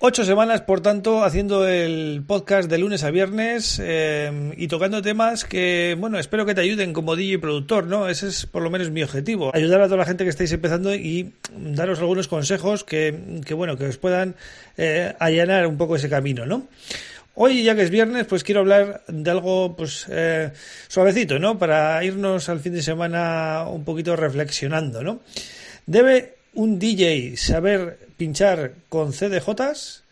Ocho semanas, por tanto, haciendo el podcast de lunes a viernes eh, y tocando temas que, bueno, espero que te ayuden como DJ productor, ¿no? Ese es por lo menos mi objetivo. Ayudar a toda la gente que estáis empezando y daros algunos consejos que, que bueno, que os puedan eh, allanar un poco ese camino, ¿no? Hoy, ya que es viernes, pues quiero hablar de algo pues eh, suavecito, ¿no? Para irnos al fin de semana un poquito reflexionando, ¿no? Debe un DJ saber pinchar con CDJs?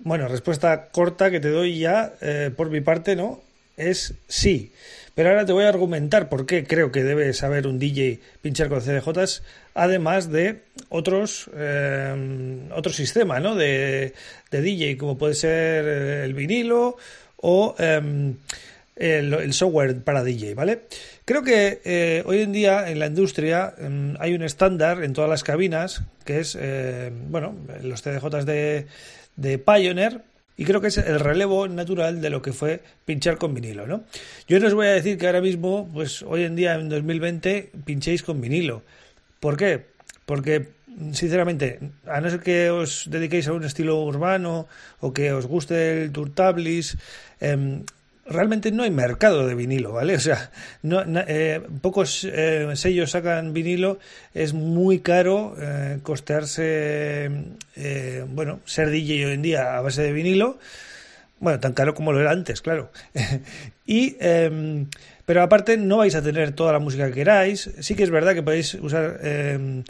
Bueno, respuesta corta que te doy ya eh, por mi parte, ¿no? Es sí. Pero ahora te voy a argumentar por qué creo que debe saber un DJ pinchar con CDJs, además de otros eh, otro sistema, ¿no? De, de, DJ, como puede ser el vinilo o em, el, software para DJ, ¿vale? Creo que eh, hoy en día en la industria em, hay un estándar en todas las cabinas que es, eh, bueno, los CDJs de, de Pioneer, y creo que es el relevo natural de lo que fue pinchar con vinilo, ¿no? Yo no os voy a decir que ahora mismo, pues hoy en día, en 2020, pinchéis con vinilo. ¿Por qué? Porque, sinceramente, a no ser que os dediquéis a un estilo urbano o que os guste el tour tablis, eh, realmente no hay mercado de vinilo, ¿vale? O sea, no, eh, pocos eh, sellos sacan vinilo, es muy caro eh, costearse, eh, bueno, ser DJ hoy en día a base de vinilo, bueno, tan caro como lo era antes, claro. y, em, pero aparte no vais a tener toda la música que queráis, sí que es verdad que podéis usar em,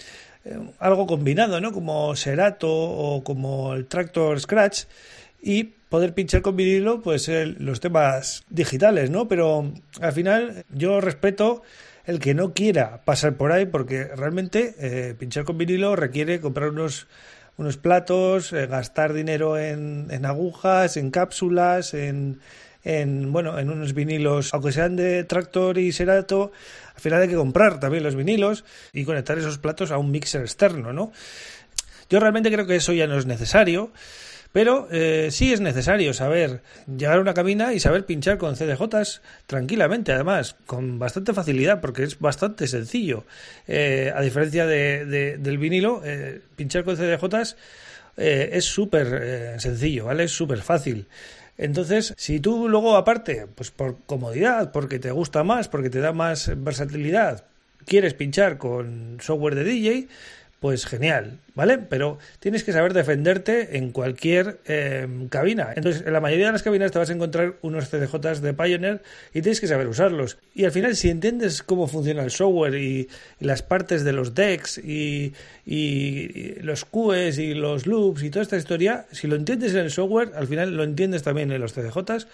algo combinado, ¿no? Como Serato o como el Tractor Scratch y poder pinchar con vinilo pues los temas digitales, ¿no? Pero al final yo respeto el que no quiera pasar por ahí porque realmente eh, pinchar con vinilo requiere comprar unos unos platos, eh, gastar dinero en, en, agujas, en cápsulas, en, en bueno, en unos vinilos, aunque sean de tractor y serato, al final hay que comprar también los vinilos y conectar esos platos a un mixer externo, ¿no? Yo realmente creo que eso ya no es necesario. Pero eh, sí es necesario saber llegar a una cabina y saber pinchar con CDJs tranquilamente, además, con bastante facilidad, porque es bastante sencillo. Eh, a diferencia de, del vinilo, eh, pinchar con CDJs es súper sencillo, ¿vale? Es súper fácil. Entonces, si tú luego aparte, pues por comodidad, porque te gusta más, porque te da más versatilidad, quieres pinchar con software de DJ, pues genial, ¿vale? Pero tienes que saber defenderte en cualquier eh, cabina. Entonces, en la mayoría de las cabinas te vas a encontrar unos CDJs de Pioneer y tienes que saber usarlos. Y al final, si entiendes cómo funciona el software y, las partes de los decks y, y, los QEs y los loops y toda esta historia, si lo entiendes en el software, al final lo entiendes también en los CDJs.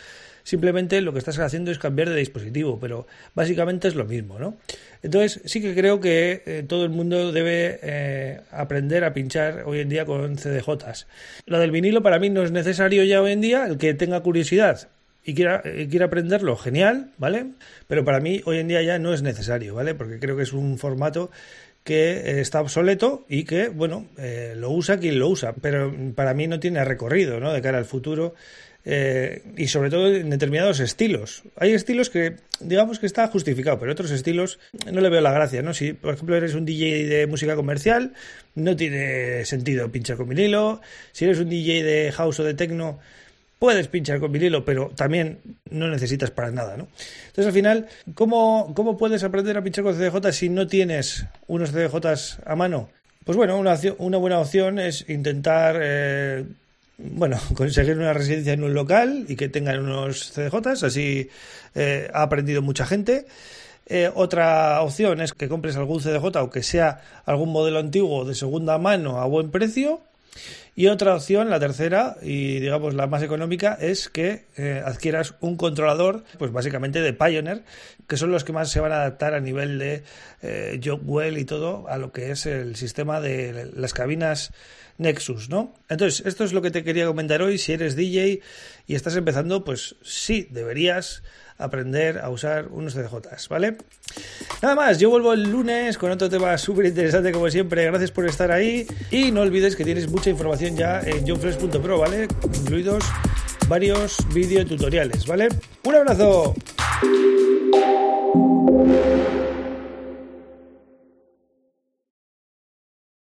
Simplemente lo que estás haciendo es cambiar de dispositivo, pero básicamente es lo mismo, ¿no? Entonces sí que creo que eh, todo el mundo debe eh, aprender a pinchar hoy en día con CDJs. Lo del vinilo para mí no es necesario ya hoy en día, el que tenga curiosidad y quiera, eh, quiera aprenderlo, genial, ¿vale? Pero para mí hoy en día ya no es necesario, ¿vale? Porque creo que es un formato que está obsoleto y que, bueno, lo usa quien lo usa, pero para mí no tiene recorrido, ¿no? De cara al futuro eh, y sobre todo en determinados estilos. Hay estilos que, digamos que está justificado, pero otros estilos no le veo la gracia, ¿no? Si, por ejemplo, eres un DJ de música comercial, no tiene sentido pinchar con vinilo. Si eres un DJ de house o de techno, puedes pinchar con vinilo, pero también no necesitas para nada, ¿no? Entonces, al final, ¿cómo, cómo puedes aprender a pinchar con CDJ si no tienes unos CDJs a mano? Pues bueno, una, una buena opción es intentar eh, bueno, conseguir una residencia en un local y que tengan unos CDJs, así eh, ha aprendido mucha gente. Eh, otra opción es que compres algún CDJ, aunque sea algún modelo antiguo de segunda mano a buen precio. Y otra opción, la tercera y digamos la más económica, es que eh, adquieras un controlador, pues básicamente de Pioneer, que son los que más se van a adaptar a nivel de eh, y todo a lo que es el sistema de las cabinas Nexus, ¿no? Entonces, esto es lo que te quería comentar hoy. Si eres DJ y estás empezando, pues sí, deberías aprender a usar unos CDJs, ¿vale? Nada más, yo vuelvo el lunes con otro tema súper interesante como siempre. Gracias por estar ahí y no olvides que tienes mucha información ya en johnfresh.pro, ¿vale? Incluidos varios videotutoriales, ¿vale? Un abrazo.